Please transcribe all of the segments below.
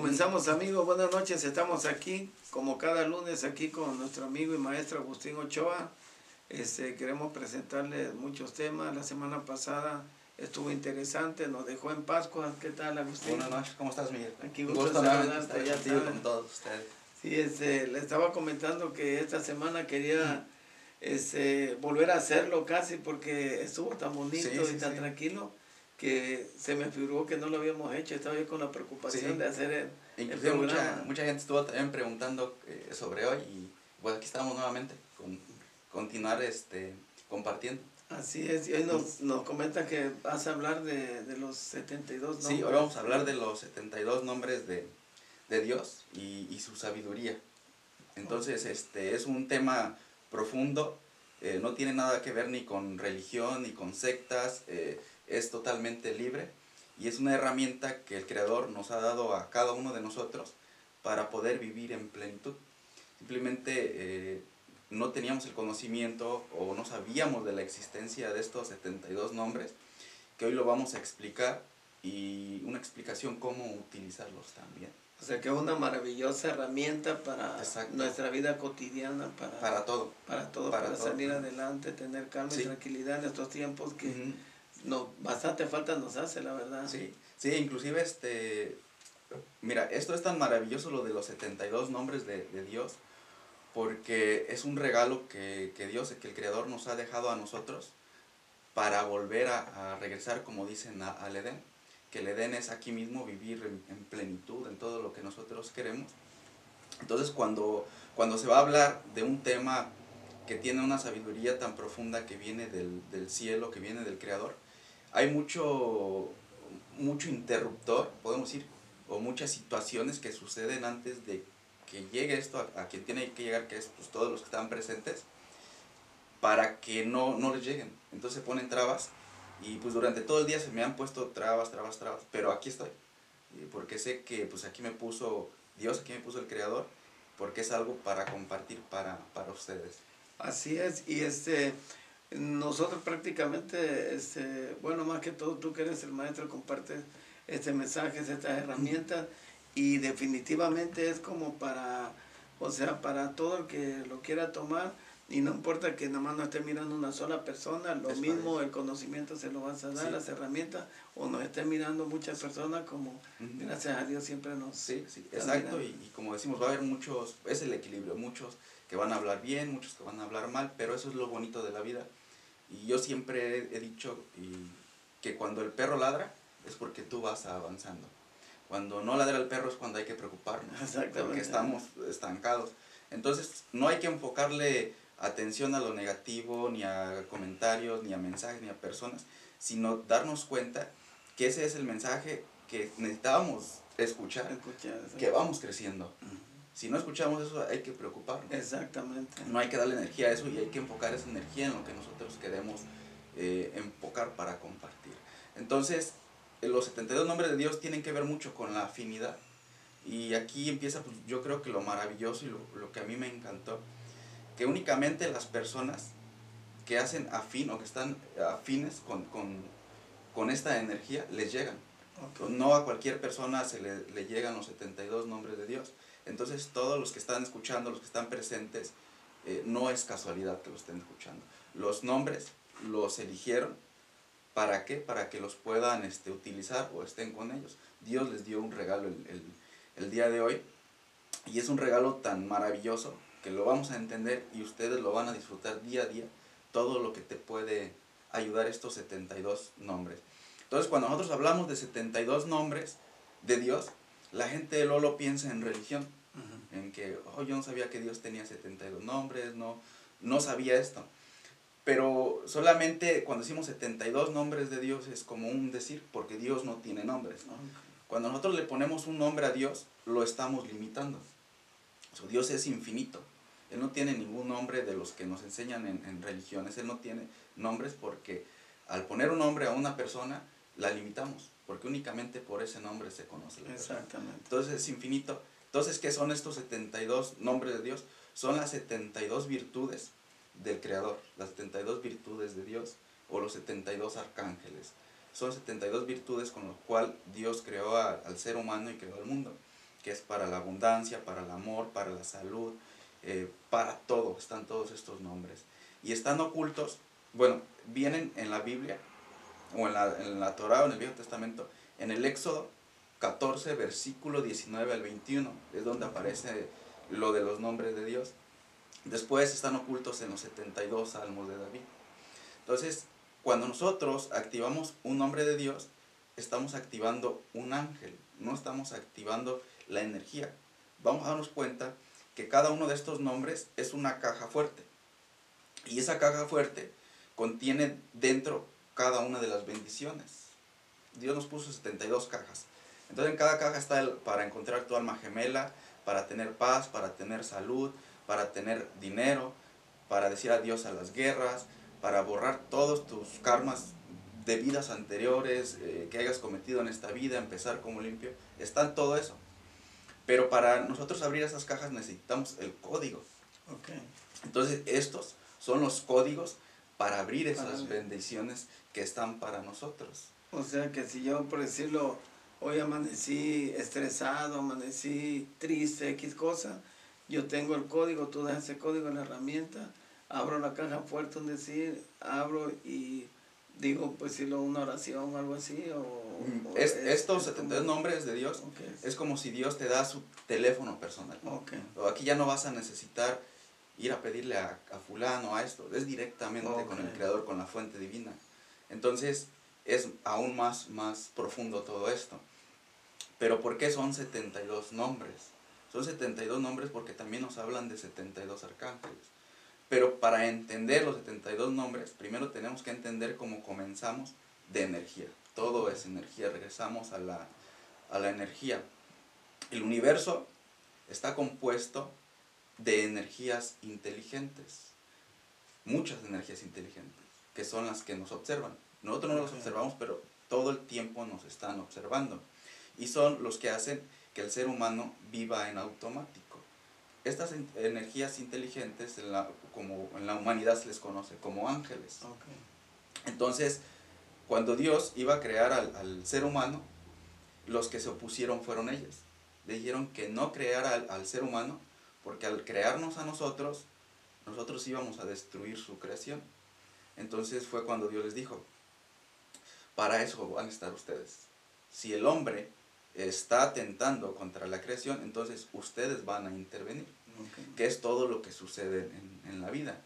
Comenzamos amigos, buenas noches, estamos aquí como cada lunes aquí con nuestro amigo y maestro Agustín Ochoa. Este, queremos presentarles muchos temas. La semana pasada estuvo interesante, nos dejó en Pascua. ¿Qué tal Agustín? Buenas noches, ¿cómo estás Miguel? Aquí gusto gusto saludarte, ya con todos ustedes. Sí, este, le estaba comentando que esta semana quería este, volver a hacerlo casi porque estuvo tan bonito Sí, sí, y tan sí. tranquilo que se me figuró que no lo habíamos hecho. Estaba yo con la preocupación Sí. de hacer el, el Inclusive mucha, programa. mucha gente estuvo también preguntando eh, sobre hoy y bueno, aquí estamos nuevamente con continuar este compartiendo. Así es, y hoy nos, nos comenta que vas a hablar de, de los 72 Sí, nombres. hoy vamos a hablar de los 72 nombres de, de Dios y, y su sabiduría. Entonces, este es un tema profundo, eh, no tiene nada que ver ni con religión ni con sectas, eh, es totalmente libre y es una herramienta que el Creador nos ha dado a cada uno de nosotros para poder vivir en plenitud. Simplemente eh, no teníamos el conocimiento o no sabíamos de la existencia de estos 72 nombres, que hoy lo vamos a explicar y una explicación cómo utilizarlos también. O sea que es una maravillosa herramienta para Exacto. nuestra vida cotidiana, para, Para todo. para todo, para para, todo. salir adelante, tener calma y Sí. tranquilidad en estos tiempos que Ujú. No, bastante falta nos hace, la verdad. Sí, sí, inclusive este, mira, esto es tan maravilloso lo de los 72 nombres de, de Dios, porque es un regalo que, que Dios, que el Creador nos ha dejado a nosotros para volver a, regresar, como dicen, a- al Edén, que el Edén es aquí mismo vivir en, en plenitud, en todo lo que nosotros queremos. Entonces, cuando, cuando se va a hablar de un tema que tiene una sabiduría tan profunda que viene del, del cielo, que viene del Creador, hay mucho, mucho interruptor, podemos decir, o muchas situaciones que suceden antes de que llegue esto a, a quien tiene que llegar, que es pues, todos los que están presentes, para que no, no les lleguen. Entonces se ponen trabas y pues durante todo el día se me han puesto trabas, trabas, trabas, pero aquí estoy, y porque sé que pues aquí me puso Dios, aquí me puso el Creador, porque es algo para compartir para, para ustedes. Así es, y este, nosotros prácticamente, este, bueno, más que todo tú que eres el maestro, compartes este mensajes, estas herramientas, y definitivamente es como para, o sea, para todo el que lo quiera tomar, y no importa que nada más no esté mirando una sola persona, lo Es mismo el conocimiento se lo vas a dar, Sí. las herramientas, o nos esté mirando muchas personas como, gracias a Dios, siempre nos... Sí, sí, exacto. Y como decimos, va a haber muchos, es el equilibrio, muchos que van a hablar bien, muchos que van a hablar mal, pero eso es lo bonito de la vida. Y yo siempre he, he dicho y, que cuando el perro ladra es porque tú vas avanzando. Cuando no ladra el perro es cuando hay que preocuparnos, Exactamente. porque estamos estancados. Entonces, no hay que enfocarle atención a lo negativo, ni a comentarios, ni a mensajes, ni a personas, sino darnos cuenta que ese es el mensaje que necesitábamos escuchar Escuchar, que vamos creciendo. Si no escuchamos eso, hay que preocuparnos. Exactamente. No hay que darle energía a eso y hay que enfocar esa energía en lo que nosotros queremos eh, enfocar para compartir. Entonces, los 72 nombres de Dios tienen que ver mucho con la afinidad. Y aquí empieza, pues, yo creo que lo maravilloso y lo, lo que a mí me encantó, que únicamente las personas que hacen afín o que están afines con, con, con esta energía les llegan. Ok. No a cualquier persona se le, le llegan los 72 nombres de Dios. Entonces todos los que están escuchando, los que están presentes, eh, no es casualidad que lo estén escuchando. Los nombres los eligieron. ¿Para qué? Para que los puedan este, utilizar o estén con ellos. Dios les dio un regalo el, el- el día de hoy. Y es un regalo tan maravilloso que lo vamos a entender y ustedes lo van a disfrutar día a día. Todo lo que te puede ayudar estos 72 nombres. Entonces, cuando nosotros hablamos de 72 nombres de Dios, la gente luego lo piensa en religión, en que, oh, yo no sabía que Dios tenía 72 nombres, no, no sabía esto. Pero solamente cuando decimos 72 nombres de Dios es como un decir, porque Dios no tiene nombres. Cuando nosotros le ponemos un nombre a Dios, lo estamos limitando. O sea, Dios es infinito. Él no tiene ningún nombre de los que nos enseñan en, en religiones. Él no tiene nombres porque al poner un nombre a una persona, la limitamos. Porque únicamente por ese nombre se conoce la. Exactamente. Entonces es infinito. Entonces, ¿qué son estos 72 nombres de Dios? Son las 72 virtudes del Creador, las 72 virtudes de Dios o los 72 arcángeles. Son 72 virtudes con las cuales Dios creó a- al ser humano y creó al mundo. que es para la abundancia, para el amor, para la salud, eh, para todo, están todos estos nombres. Y están ocultos, bueno, vienen en la Biblia, o en la, en la Torah o en el Viejo Testamento, en el Éxodo 14, versículo 19 al 21, es donde aparece lo de los nombres de Dios. Después están ocultos en los 72 salmos de David. Entonces, cuando nosotros activamos un nombre de Dios, estamos activando un ángel, no estamos activando la energía. Vamos a darnos cuenta que cada uno de estos nombres es una caja fuerte. Y esa caja fuerte contiene dentro cada una de las bendiciones. Dios nos puso 72 cajas. Entonces en cada caja está el, para encontrar tu alma gemela, para tener paz, para tener salud, para tener dinero, para decir adiós a las guerras, para borrar todos tus karmas de vidas anteriores eh, que hayas cometido en esta vida, empezar como limpio. Está en todo eso. Pero para nosotros abrir esas cajas necesitamos el código. Entonces estos son los códigos para abrir esas bendiciones que están para nosotros. O sea que si yo, por decirlo, hoy amanecí estresado, amanecí triste, X cosa, yo tengo el código, tú das ese código en la herramienta, abro la caja fuerte, un decir, abro y digo, pues si lo una oración o algo así. O, mm, es, estos 72 nombres de Dios es como si Dios te da su teléfono personal. Aquí ya no vas a necesitar ir a pedirle a, a fulano, a esto, es directamente con el Creador, con la fuente divina. Entonces es aún más, más profundo todo esto. Pero ¿por qué son 72 nombres? Son 72 nombres porque también nos hablan de 72 arcángeles. Pero para entender los 72 nombres, primero tenemos que entender cómo comenzamos de energía. Todo es energía, regresamos a la, a la energía. El universo está compuesto de energías inteligentes, muchas energías inteligentes, que son las que nos observan. Nosotros no los observamos, pero todo el tiempo nos están observando. Y son los que hacen que el ser humano viva en automático. Estas energías inteligentes, en la, como en la humanidad se les conoce como ángeles. Entonces, cuando Dios iba a crear al, al, ser humano, los que se opusieron fueron ellos. dijeron que no creara al, al ser humano, porque al crearnos a nosotros, nosotros íbamos a destruir su creación. Entonces fue cuando Dios les dijo, para eso van a estar ustedes. Si el hombre está atentando contra la creación, entonces ustedes van a intervenir, que es todo lo que sucede en, la vida.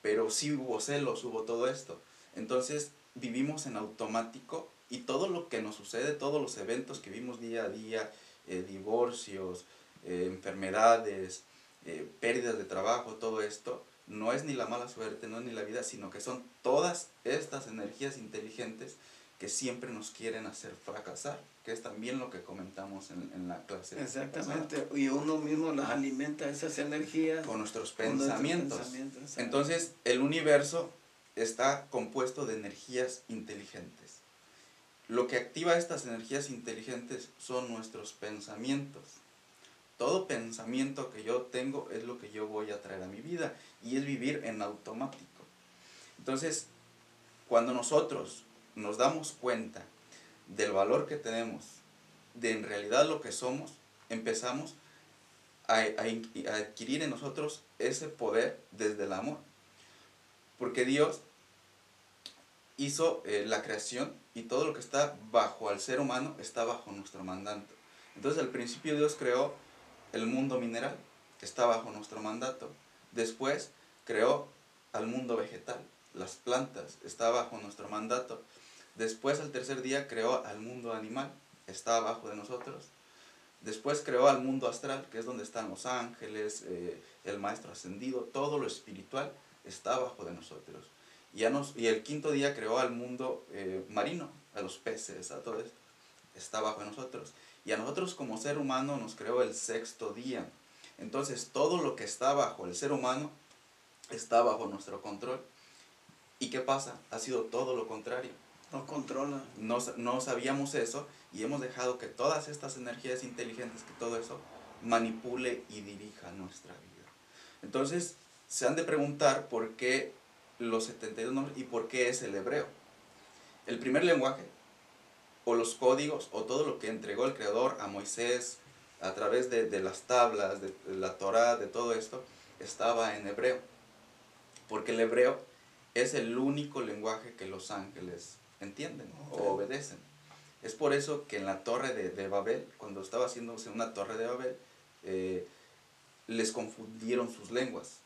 Pero si hubo celos, hubo todo esto. Entonces vivimos en automático y todo lo que nos sucede, todos los eventos que vimos día a día, eh, divorcios, eh, enfermedades, eh, pérdidas de trabajo, todo esto, no es ni la mala suerte, no es ni la vida, sino que son todas estas energías inteligentes que siempre nos quieren hacer fracasar, que es también lo que comentamos en, la clase. Exactamente, y uno mismo las alimenta esas energías. Con nuestros pensamientos. Entonces, el universo está compuesto de energías inteligentes. Lo que activa estas energías inteligentes son nuestros pensamientos. Todo pensamiento que yo tengo es lo que yo voy a traer a mi vida y es vivir en automático. Entonces, cuando nosotros nos damos cuenta del valor que tenemos, de en realidad lo que somos, empezamos a, adquirir en nosotros ese poder desde el amor. Porque Dios hizo eh, la creación y todo lo que está bajo al ser humano está bajo nuestro mandato. Entonces al principio Dios creó el mundo mineral, está bajo nuestro mandato. Después creó al mundo vegetal, las plantas, está bajo nuestro mandato. Después, al tercer día, creó al mundo animal, está abajo de nosotros. Después creó al mundo astral, que es donde están los ángeles, eh, el maestro ascendido, todo lo espiritual está abajo de nosotros. Y, el quinto día creó al mundo eh, marino, a los peces, a todo esto. Está abajo de nosotros. Y a nosotros como ser humano nos creó el sexto día. Entonces todo lo que está bajo el ser humano está bajo nuestro control. ¿Y qué pasa? Ha sido todo lo contrario. No controla. No, no sabíamos eso y hemos dejado que todas estas energías inteligentes, que todo eso manipule y dirija nuestra vida. Entonces, se han de preguntar por qué los 72 nombres y por qué es el hebreo. El primer lenguaje, o los códigos, o todo lo que entregó el Creador a Moisés, a través de, de las tablas, de, de la Torah, de todo esto, estaba en hebreo. Porque el hebreo es el único lenguaje que los ángeles entienden o obedecen. Es por eso que en la torre de, de Babel, cuando estaba haciéndose una torre de Babel, eh, les confundieron sus lenguas.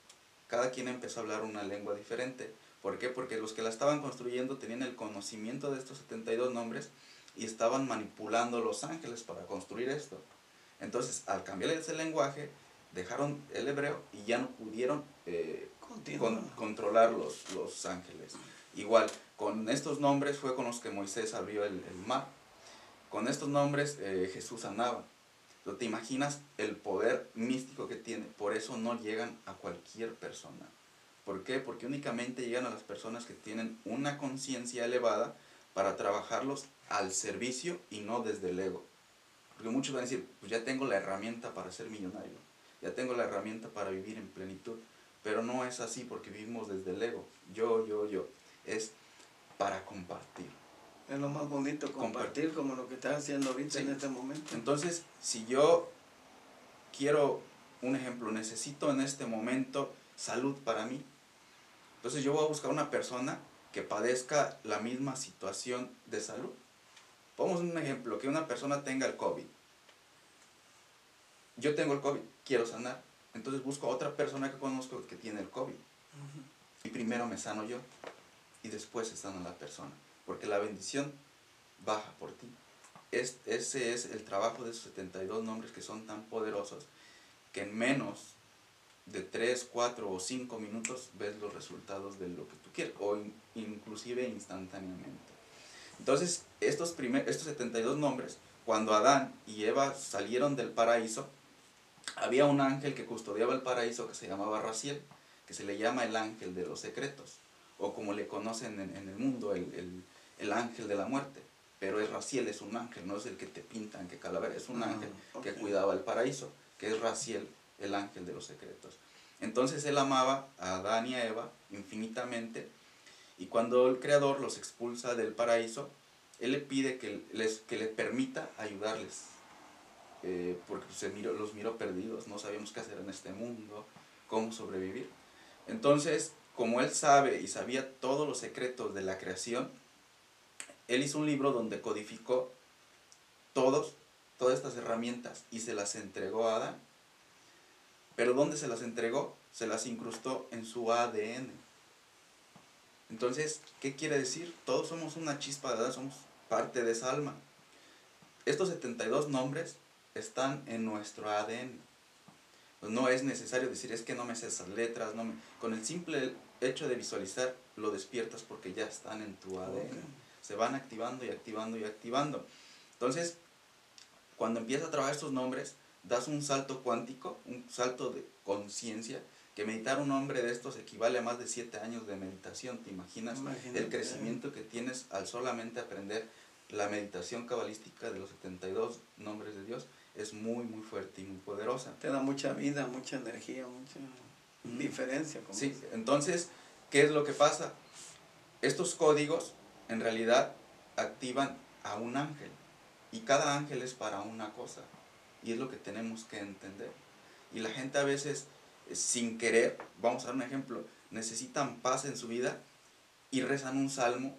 Cada quien empezó a hablar una lengua diferente. ¿Por qué? Porque los que la estaban construyendo tenían el conocimiento de estos 72 nombres y estaban manipulando los ángeles para construir esto. Entonces, al cambiar ese lenguaje, dejaron el hebreo y ya no pudieron eh, con, controlar los, los ángeles. Igual, con estos nombres fue con los que Moisés abrió el, el mar. Con estos nombres eh, Jesús sanaba. ¿Te imaginas el poder místico que tiene? Por eso no llegan a cualquier persona. ¿Por qué? Porque únicamente llegan a las personas que tienen una conciencia elevada para trabajarlos al servicio y no desde el ego. Porque muchos van a decir, pues ya tengo la herramienta para ser millonario, ya tengo la herramienta para vivir en plenitud, pero no es así porque vivimos desde el ego, yo, yo, yo, es para compartir. Es lo más bonito, compartir, como lo que estás haciendo ahorita en este momento. Entonces, si yo quiero, un ejemplo, necesito en este momento salud para mí, entonces yo voy a buscar una persona que padezca la misma situación de salud. Pongamos un ejemplo, que una persona tenga el COVID. Yo tengo el COVID, quiero sanar. Entonces busco a otra persona que conozco que tiene el COVID. Y primero me sano yo y después se sana la persona. Porque la bendición baja por ti. Es, ese es el trabajo de esos 72 nombres que son tan poderosos que en menos de 3, 4 o 5 minutos ves los resultados de lo que tú quieres o in, inclusive instantáneamente. Entonces, estos, primer, estos 72 nombres, cuando Adán y Eva salieron del paraíso, había un ángel que custodiaba el paraíso que se llamaba Raciel, que se le llama el ángel de los secretos, o como le conocen en, en el mundo, el, el, el, ángel de la muerte. Pero es Raciel, es un ángel, no es el que te pintan, que calavera, es un ángel okay. que cuidaba el paraíso, que es Raciel, el ángel de los secretos. Entonces él amaba a Adán y a Eva infinitamente, y cuando el Creador los expulsa del paraíso, él le pide que, les, que le permita ayudarles eh, porque se miró, los miró perdidos, no sabíamos qué hacer en este mundo, cómo sobrevivir. Entonces, como él sabe y sabía todos los secretos de la creación, él hizo un libro donde codificó todos, todas estas herramientas y se las entregó a Adán. Pero ¿dónde se las entregó? Se las incrustó en su ADN. Entonces, ¿qué quiere decir? Todos somos una chispa de Adán, somos parte de esa alma. Estos 72 nombres están en nuestro ADN. Pues no es necesario decir, es que no me sé esas letras, no me... con el simple hecho de visualizar lo despiertas porque ya están en tu ADN. Okay. Se van activando y activando y activando. Entonces, cuando empiezas a trabajar estos nombres, das un salto cuántico, un salto de conciencia, que meditar un nombre de estos equivale a más de siete años de meditación. ¿Te imaginas Imagínate. el crecimiento que tienes al solamente aprender la meditación cabalística de los 72 nombres de Dios? es muy, muy fuerte y muy poderosa. Te da mucha vida, mucha energía, mucha mm. diferencia. Como sí, es. entonces, ¿qué es lo que pasa? Estos códigos en realidad activan a un ángel y cada ángel es para una cosa y es lo que tenemos que entender. Y la gente a veces, sin querer, vamos a dar un ejemplo, necesitan paz en su vida y rezan un salmo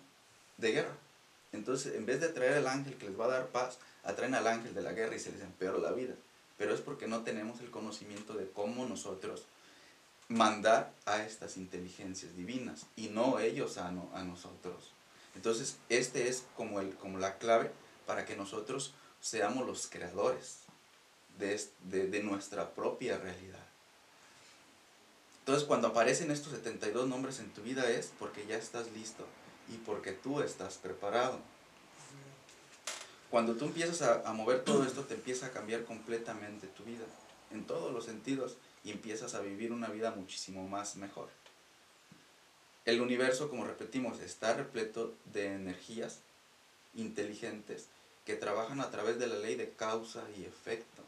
de guerra. Entonces, en vez de traer al ángel que les va a dar paz, atraen al ángel de la guerra y se les empeora la vida. Pero es porque no tenemos el conocimiento de cómo nosotros mandar a estas inteligencias divinas y no ellos a, a nosotros. Entonces, este es como, el, como la clave para que nosotros seamos los creadores de, de nuestra propia realidad. Entonces, cuando aparecen estos 72 nombres en tu vida es porque ya estás listo y porque tú estás preparado. Cuando tú empiezas a, mover todo esto, te empieza a cambiar completamente tu vida, en todos los sentidos, y empiezas a vivir una vida muchísimo más mejor. El universo, como repetimos, está repleto de energías inteligentes que trabajan a través de la ley de causa y efecto.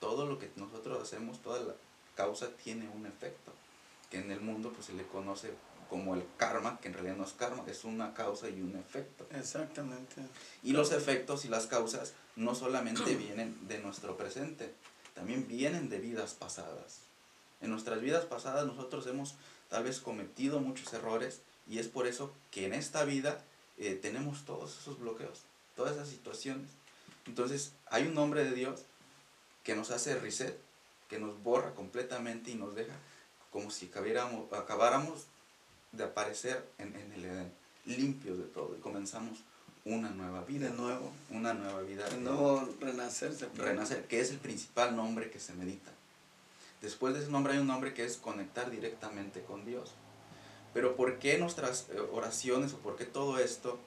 Todo lo que nosotros hacemos, toda la causa tiene un efecto, que en el mundo pues se le conoce como el karma, que en realidad no es karma, es una causa y un efecto. Exactamente. Y los efectos y las causas no solamente vienen de nuestro presente, también vienen de vidas pasadas. En nuestras vidas pasadas nosotros hemos tal vez cometido muchos errores y es por eso que en esta vida eh, tenemos todos esos bloqueos, todas esas situaciones. Entonces hay un nombre de Dios que nos hace reset, que nos borra completamente y nos deja como si acabáramos de aparecer en, el Edén, limpios de todo y comenzamos una nueva vida. De nuevo. Una nueva vida. De nuevo renacer. Renacer, que es el principal nombre que se medita. Después de ese nombre hay un nombre que es conectar directamente con Dios. Pero ¿por qué nuestras eh, oraciones o por qué todo esto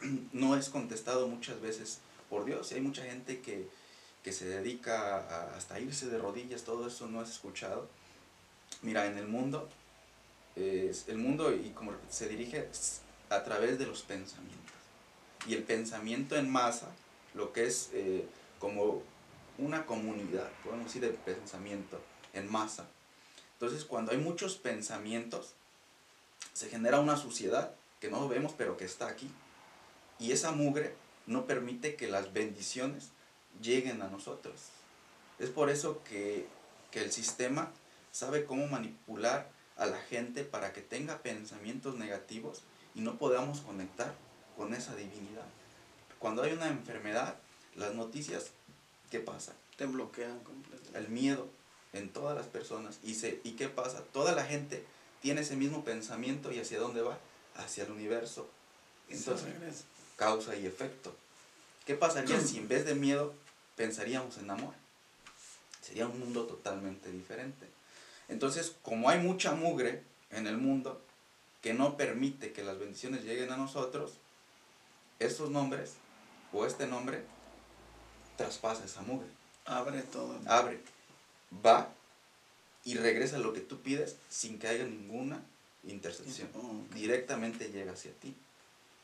no es contestado muchas veces por Dios? Y hay mucha gente que, se dedica a hasta irse de rodillas, todo eso no es escuchado. Mira, en el mundo, el mundo y como se dirige a través de los pensamientos. Y el pensamiento en masa, lo que es eh, como una comunidad, podemos decir, de pensamiento en masa. Entonces, cuando hay muchos pensamientos, se genera una suciedad que no vemos, pero que está aquí. Y esa mugre no permite que las bendiciones lleguen a nosotros. Es por eso que, que el sistema sabe cómo manipular a la gente para que tenga pensamientos negativos y no podamos conectar con esa divinidad. Cuando hay una enfermedad, las noticias, ¿qué pasa? Te bloquean completamente. El miedo, en todas las personas. ¿Y, se, ¿Y qué pasa? Toda la gente tiene ese mismo pensamiento y hacia dónde va? Hacia el universo. Entonces, causa y efecto. ¿Qué pasaría si en vez de miedo pensaríamos en amor? Sería un mundo totalmente diferente. Entonces, como hay mucha mugre en el mundo que no permite que las bendiciones lleguen a nosotros, estos nombres o este nombre traspasa esa mugre. Abre todo. Abre va y regresa lo que tú pides sin que haya ninguna intercepción. Directamente llega hacia ti.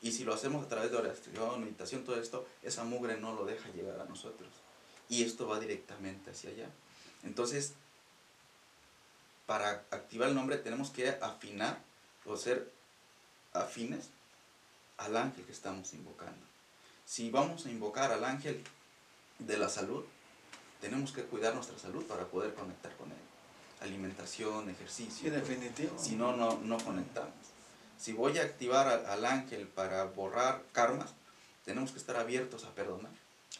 Y si lo hacemos a través de oración, meditación, todo esto, esa mugre no lo deja llegar a nosotros. Y esto va directamente hacia allá. Entonces, para activar el nombre tenemos que afinar o ser afines al ángel que estamos invocando. Si vamos a invocar al ángel de la salud, tenemos que cuidar nuestra salud para poder conectar con Él. Alimentación, ejercicio. Sí, definitivo. Si no, no, no conectamos. Si voy a activar al, ángel para borrar karmas, tenemos que estar abiertos a perdonar.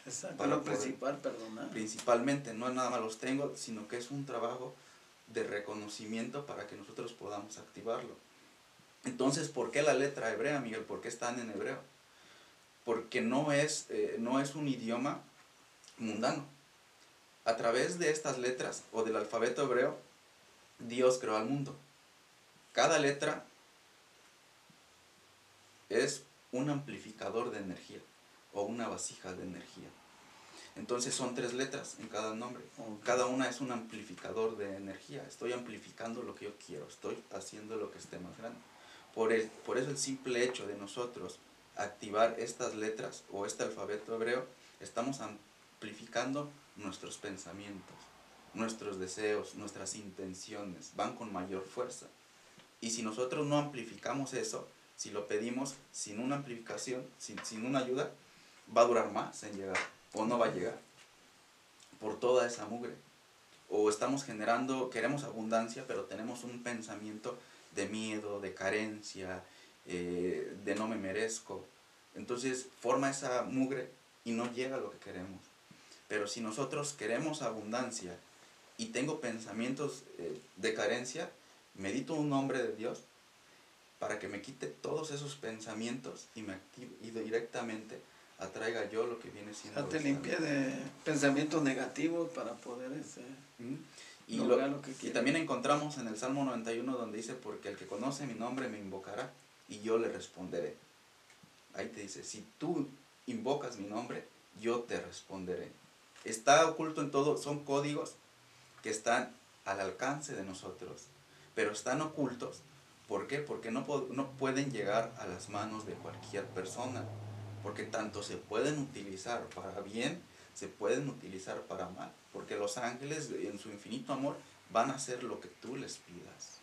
Exacto. Para lo principal, perdonar. Principalmente, no nada más los tengo, sino que es un trabajo de reconocimiento para que nosotros podamos activarlo. Entonces, ¿por qué la letra hebrea, Miguel? ¿Por qué están en hebreo? Porque no es, eh, no es un idioma mundano a través de estas letras o del alfabeto hebreo, Dios creó al mundo. Cada letra es un amplificador de energía o una vasija de energía. Entonces son tres letras en cada nombre. Cada una es un amplificador de energía. Estoy amplificando lo que yo quiero. Estoy haciendo lo que esté más grande. Por, el, por eso el simple hecho de nosotros activar estas letras o este alfabeto hebreo, estamos amplificando nuestros pensamientos, nuestros deseos, nuestras intenciones, van con mayor fuerza. Y si nosotros no amplificamos eso, si lo pedimos sin una amplificación, sin, sin una ayuda, va a durar más en llegar o no va a llegar por toda esa mugre. O estamos generando, queremos abundancia, pero tenemos un pensamiento de miedo, de carencia, eh, de no me merezco. Entonces forma esa mugre y no llega lo que queremos. Pero si nosotros queremos abundancia y tengo pensamientos eh, de carencia, medito un nombre de Dios para que me quite todos esos pensamientos y me active y directamente atraiga yo lo que viene siendo. O te limpie de pensamientos negativos para poder ese, y, lo, que y también encontramos en el Salmo 91 donde dice, porque el que conoce mi nombre me invocará y yo le responderé. Ahí te dice, si tú invocas mi nombre, yo te responderé está oculto en todo, son códigos que están al alcance de nosotros, pero están ocultos. ¿Por qué? Porque no, no pueden llegar a las manos de cualquier persona, porque tanto se pueden utilizar para bien, se pueden utilizar para mal, porque los ángeles en su infinito amor van a hacer lo que tú les pidas.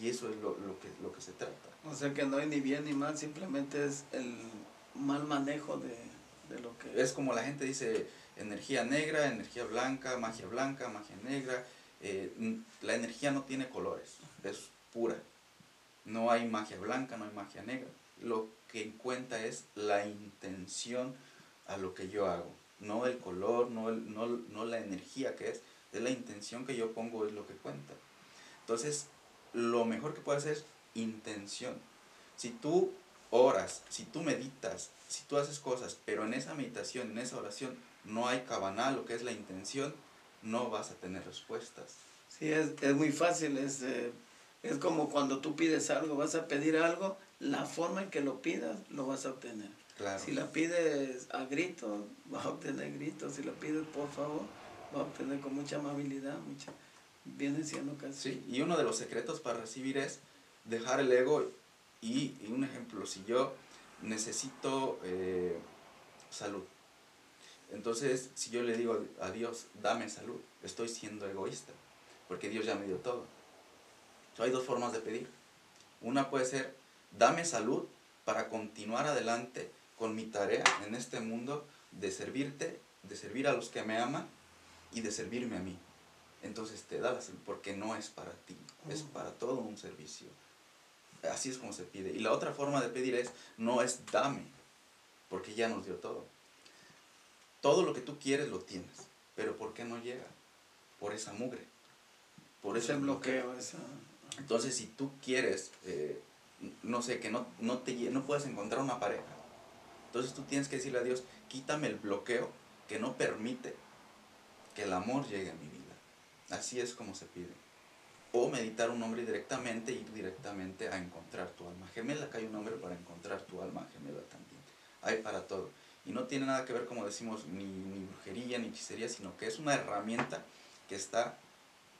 Y eso es lo, que, lo que se trata. O sea que no hay ni bien ni mal, simplemente es el mal manejo de, de lo que... Es como la gente dice, energía negra, energía blanca, magia blanca, magia negra. Eh, la energía no tiene colores, es pura. No hay magia blanca, no hay magia negra. Lo que cuenta es la intención a lo que yo hago. No el color, no, el, no, no la energía que es, es la intención que yo pongo, es lo que cuenta. Entonces, lo mejor que puede hacer es intención. Si tú oras, si tú meditas, si tú haces cosas, pero en esa meditación, en esa oración, no hay cabana, lo que es la intención, no vas a tener respuestas. Sí, es, es muy fácil, es, eh, es como cuando tú pides algo, vas a pedir algo, la forma en que lo pidas, lo vas a obtener. Claro. Si la pides a grito, vas a obtener gritos, si la pides por favor, vas a obtener con mucha amabilidad, mucha, viene siendo casi. Sí, y uno de los secretos para recibir es dejar el ego y, un ejemplo, si yo necesito eh, salud, entonces si yo le digo a Dios, dame salud, estoy siendo egoísta, porque Dios ya me dio todo. hay dos formas de pedir. Una puede ser, dame salud para continuar adelante con mi tarea en este mundo de servirte, de servir a los que me aman y de servirme a mí. Entonces te da la salud porque no es para ti, es oh. para todo un servicio. Así es como se pide. Y la otra forma de pedir es, no es dame, porque ya nos dio todo. Todo lo que tú quieres lo tienes, pero ¿por qué no llega? Por esa mugre. Por ese bloqueo. Entonces, si tú quieres, eh, no sé, que no, no, te, no puedes encontrar una pareja, entonces tú tienes que decirle a Dios, quítame el bloqueo que no permite que el amor llegue a mi vida. Así es como se pide o meditar un nombre directamente, ir directamente a encontrar tu alma gemela, que hay un nombre para encontrar tu alma gemela también. Hay para todo. Y no tiene nada que ver, como decimos, ni, ni brujería, ni hechicería, sino que es una herramienta que está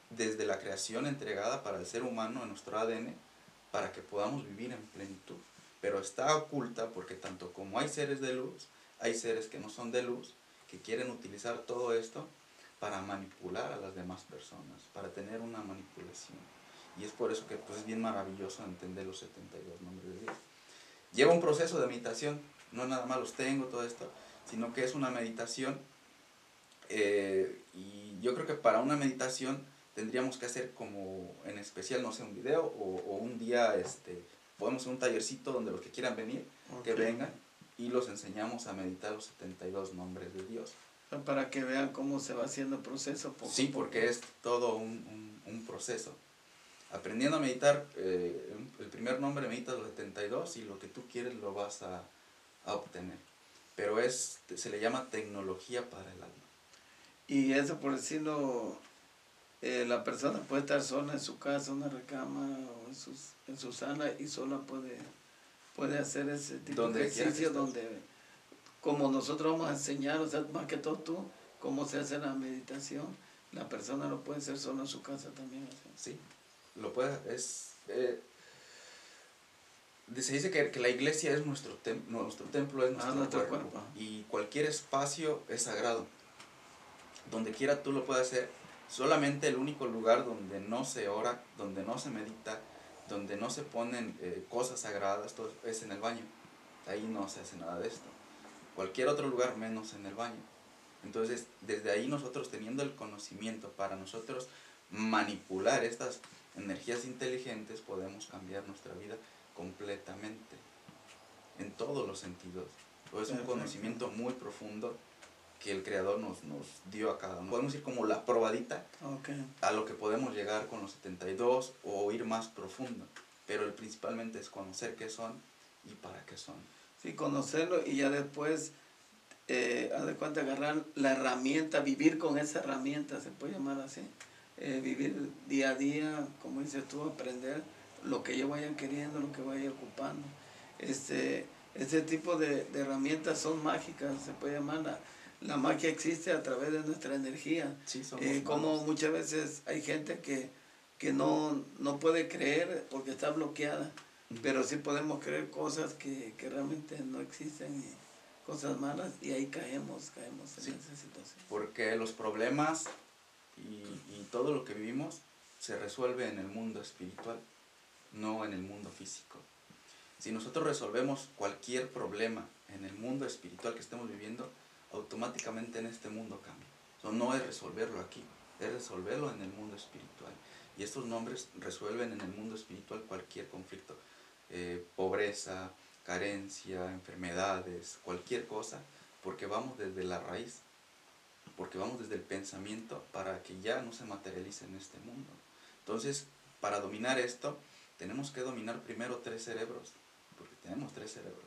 desde la creación entregada para el ser humano en nuestro ADN, para que podamos vivir en plenitud. Pero está oculta porque tanto como hay seres de luz, hay seres que no son de luz, que quieren utilizar todo esto para manipular a las demás personas, para tener una manipulación. Y es por eso que pues, es bien maravilloso entender los 72 nombres de Dios. Lleva un proceso de meditación, no nada más los tengo, todo esto, sino que es una meditación. Eh, y yo creo que para una meditación tendríamos que hacer como en especial, no sé, un video o, un día, este, podemos hacer un tallercito donde los que quieran venir, que vengan y los enseñamos a meditar los 72 nombres de Dios para que vean cómo se va haciendo el proceso. sí, porque es todo un, un, proceso. Aprendiendo a meditar, eh, el primer nombre medita los 72 y lo que tú quieres lo vas a, a obtener. Pero es, se le llama tecnología para el alma. Y eso por decirlo, eh, la persona puede estar sola en su casa, en una recama o en, sus, en su sala y sola puede, puede hacer ese tipo de ejercicio donde como nosotros vamos a enseñar, o sea, más que todo tú, cómo se hace la meditación, la persona lo puede hacer solo en su casa también. Sí, lo puede, es... Eh, se dice que, que, la iglesia es nuestro, nuestro templo, es ah, nuestro, cuerpo, Y cualquier espacio es sagrado. Donde quiera tú lo puedes hacer. Solamente el único lugar donde no se ora, donde no se medita, donde no se ponen eh, cosas sagradas, todo es en el baño. Ahí no se hace nada de esto cualquier otro lugar menos en el baño. Entonces, desde ahí nosotros teniendo el conocimiento para nosotros manipular estas energías inteligentes, podemos cambiar nuestra vida completamente, en todos los sentidos. es un conocimiento muy profundo que el Creador nos, nos dio a cada uno. Podemos ir como la probadita a lo que podemos llegar con los 72 o ir más profundo, pero el principalmente es conocer qué son y para qué son. Sí, conocerlo y ya después, eh, haz de cuenta, agarrar la herramienta, vivir con esa herramienta, se puede llamar así. Eh, vivir día a día, como dices tú, aprender lo que ellos vayan queriendo, lo que vayan ocupando. Este, este tipo de, herramientas son mágicas, se puede llamar. La, la magia existe a través de nuestra energía. Sí, eh, como muchas veces hay gente que, que no, no puede creer porque está bloqueada pero sí podemos creer cosas que, que realmente no existen y cosas malas y ahí caemos, caemos en esa situación. Porque los problemas y, y todo lo que vivimos se resuelve en el mundo espiritual, no en el mundo físico. Si nosotros resolvemos cualquier problema en el mundo espiritual que estemos viviendo, automáticamente en este mundo cambia. no es resolverlo aquí, es resolverlo en el mundo espiritual. Y estos nombres resuelven en el mundo espiritual cualquier conflicto. Eh, pobreza, carencia, enfermedades, cualquier cosa, porque vamos desde la raíz, porque vamos desde el pensamiento para que ya no se materialice en este mundo. Entonces, para dominar esto, tenemos que dominar primero tres cerebros, porque tenemos tres cerebros.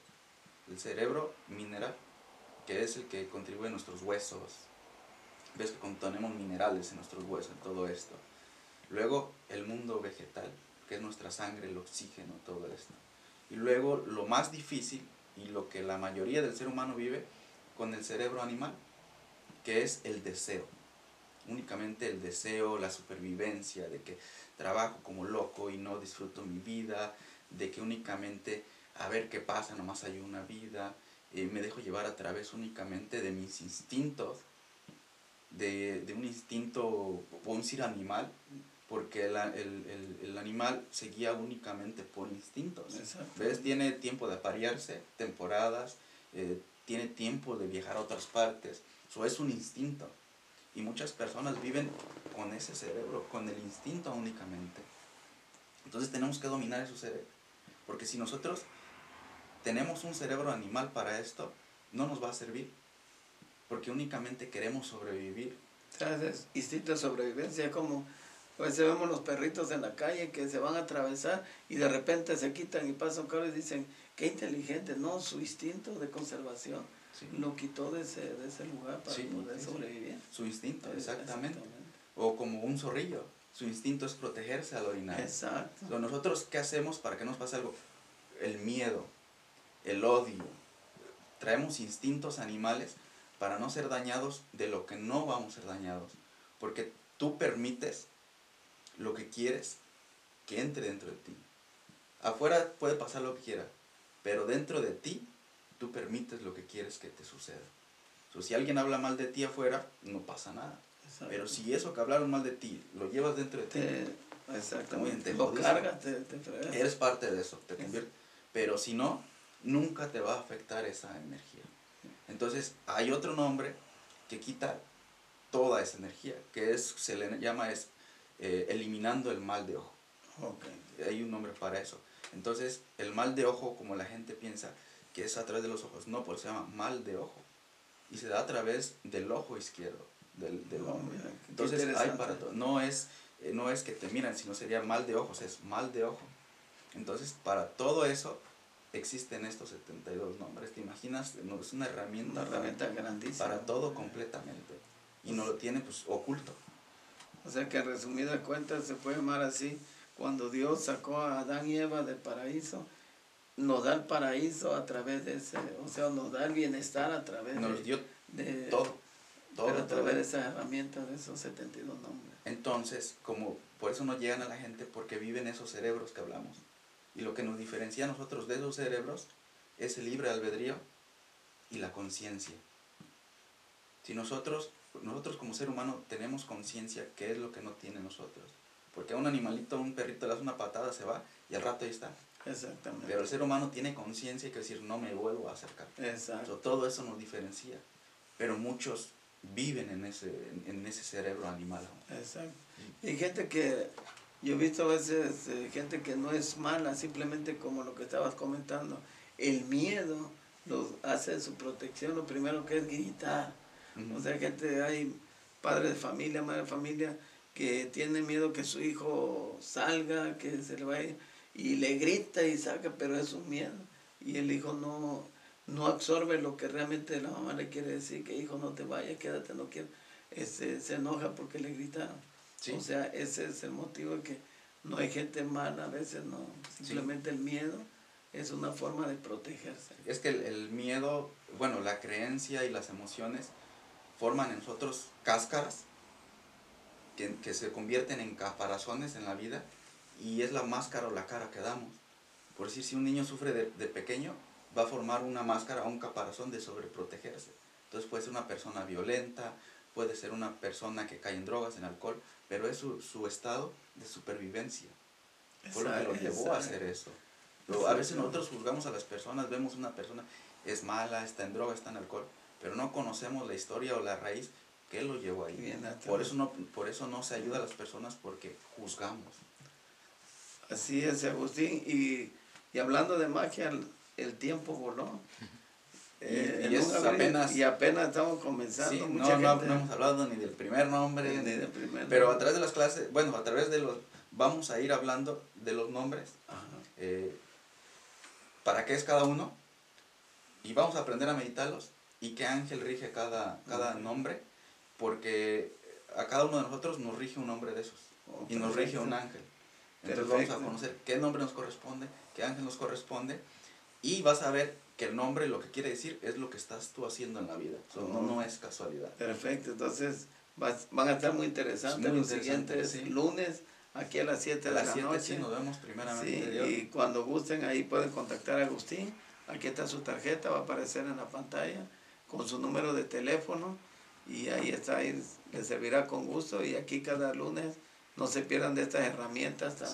El cerebro mineral, que es el que contribuye a nuestros huesos. Ves que contenemos minerales en nuestros huesos, en todo esto. Luego el mundo vegetal, que es nuestra sangre, el oxígeno, todo esto. Y luego lo más difícil y lo que la mayoría del ser humano vive con el cerebro animal, que es el deseo. Únicamente el deseo, la supervivencia, de que trabajo como loco y no disfruto mi vida, de que únicamente a ver qué pasa, nomás hay una vida, eh, me dejo llevar a través únicamente de mis instintos, de, un instinto, podemos decir animal, porque el, el, animal se guía únicamente por instintos. ¿Ves? Tiene tiempo de aparearse, temporadas, eh, tiene tiempo de viajar a otras partes. Eso es un instinto. Y muchas personas viven con ese cerebro, con el instinto únicamente. Entonces tenemos que dominar ese cerebro. Porque si nosotros tenemos un cerebro animal para esto, no nos va a servir. Porque únicamente queremos sobrevivir. ¿Sabes? Instinto de sobrevivencia, como pues vemos los perritos en la calle que se van a atravesar y de repente se quitan y pasan carro y dicen, qué inteligente, no, su instinto de conservación lo quitó de ese, de ese lugar para poder sobrevivir. Su instinto, exactamente. O como un zorrillo, su instinto es protegerse al orinar. Exacto. nosotros, ¿qué hacemos para que nos pase algo? El miedo, el odio. Traemos instintos animales para no ser dañados de lo que no vamos a ser dañados. Porque tú permites lo que quieres que entre dentro de ti. Afuera puede pasar lo que quiera, pero dentro de ti tú permites lo que quieres que te suceda. So, si alguien habla mal de ti afuera, no pasa nada. Pero si eso que hablaron mal de ti lo llevas dentro de ti, exactamente, lo cargas, te, Eres parte de eso, te Pero si no, nunca te va a afectar esa energía. Entonces, hay otro nombre que quita toda esa energía, que es, se le llama es eh, eliminando el mal de ojo. Hay un nombre para eso. Entonces, el mal de ojo, como la gente piensa que es a través de los ojos, no, pues se llama mal de ojo. Y se da a través del ojo izquierdo del, del hombre. Entonces, hay para todo. No es, eh, no es que te miran, sino sería mal de ojos, es mal de ojo. Entonces, para todo eso existen estos 72 nombres. ¿Te imaginas? es una herramienta, una herramienta grandísima. Para todo completamente. Y no lo tiene pues oculto. O sea que resumida cuentas se puede llamar así, cuando Dios sacó a Adán y Eva del paraíso, nos da el paraíso a través de ese, o sea, nos da el bienestar a través nos dio de, todo, todo, pero a través de esa herramienta de esos 72 nombres. Entonces, como por eso no llegan a la gente, porque viven esos cerebros que hablamos. Y lo que nos diferencia a nosotros de esos cerebros es el libre albedrío y la conciencia. Si nosotros nosotros como ser humano tenemos conciencia qué es lo que no tiene nosotros. Porque a un animalito, a un perrito le das una patada, se va y al rato ahí está. Exactamente. Pero el ser humano tiene conciencia que decir, no me vuelvo a acercar. Exacto. todo eso nos diferencia. Pero muchos viven en ese, en, ese cerebro animal. Exacto. Y gente que, yo he visto a veces eh, gente que no es mala, simplemente como lo que estabas comentando, el miedo los hace su protección, lo primero que es gritar o sea, gente, hay padres de familia, madre de familia, que tienen miedo que su hijo salga, que se le vaya, y le grita y saca, pero es un miedo. Y el hijo no, no absorbe lo que realmente la mamá le quiere decir, que hijo no te vayas, quédate, no quiero. Este, se enoja porque le gritaron. O sea, ese es el motivo de que no hay gente mala, a veces no, simplemente el miedo es una forma de protegerse. Es que el, el, miedo, bueno, la creencia y las emociones forman en nosotros cáscaras que, que, se convierten en caparazones en la vida y es la máscara o la cara que damos. Por decir, si un niño sufre de, de pequeño, va a formar una máscara o un caparazón de sobreprotegerse. Entonces puede ser una persona violenta, puede ser una persona que cae en drogas, en alcohol, pero es su, su estado de supervivencia. Fue lo que lo llevó a hacer eso. Pero a veces nosotros juzgamos a las personas, vemos una persona es mala, está en droga, está en alcohol, pero no conocemos la historia o la raíz que lo llevó ahí. por eso no por eso no se ayuda a las personas porque juzgamos. Así es, Agustín. Y, y hablando de magia, el, tiempo voló. y, eh, apenas, y apenas estamos comenzando. no, no, hemos hablado ni del primer nombre, ni del primer pero a través de las clases, bueno, a través de los, vamos a ir hablando de los nombres, eh, para qué es cada uno, y vamos a aprender a meditarlos y qué ángel rige cada, cada nombre, porque a cada uno de nosotros nos rige un nombre de esos, oh, y nos rige un ángel. Entonces vamos a conocer qué nombre nos corresponde, qué ángel nos corresponde, y vas a ver que el nombre lo que quiere decir es lo que estás tú haciendo en la vida, no, no es casualidad. Perfecto, entonces van a estar muy interesantes los siguientes lunes aquí a las 7 de la noche. Sí, nos vemos primeramente. y cuando gusten ahí pueden contactar a Agustín. Aquí está su tarjeta, va a aparecer en la pantalla con su número de teléfono y ahí está, ahí les servirá con gusto y aquí cada lunes no se pierdan de estas herramientas tan,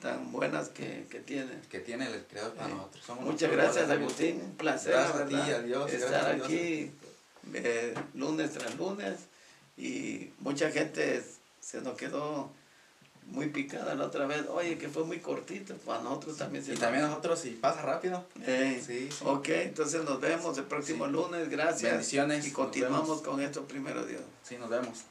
tan buenas que, que tiene. Que tiene el creador para nosotros. muchas gracias Agustín, un placer estar aquí eh, lunes tras lunes y mucha gente se nos quedó muy picada la otra vez. Oye, que fue muy cortito. Para nosotros también se Y también nosotros, y pasa rápido. sí, sí, Ok, entonces nos vemos el próximo lunes. Gracias. Bendiciones. Y continuamos con esto primero, Dios. Sí, nos vemos.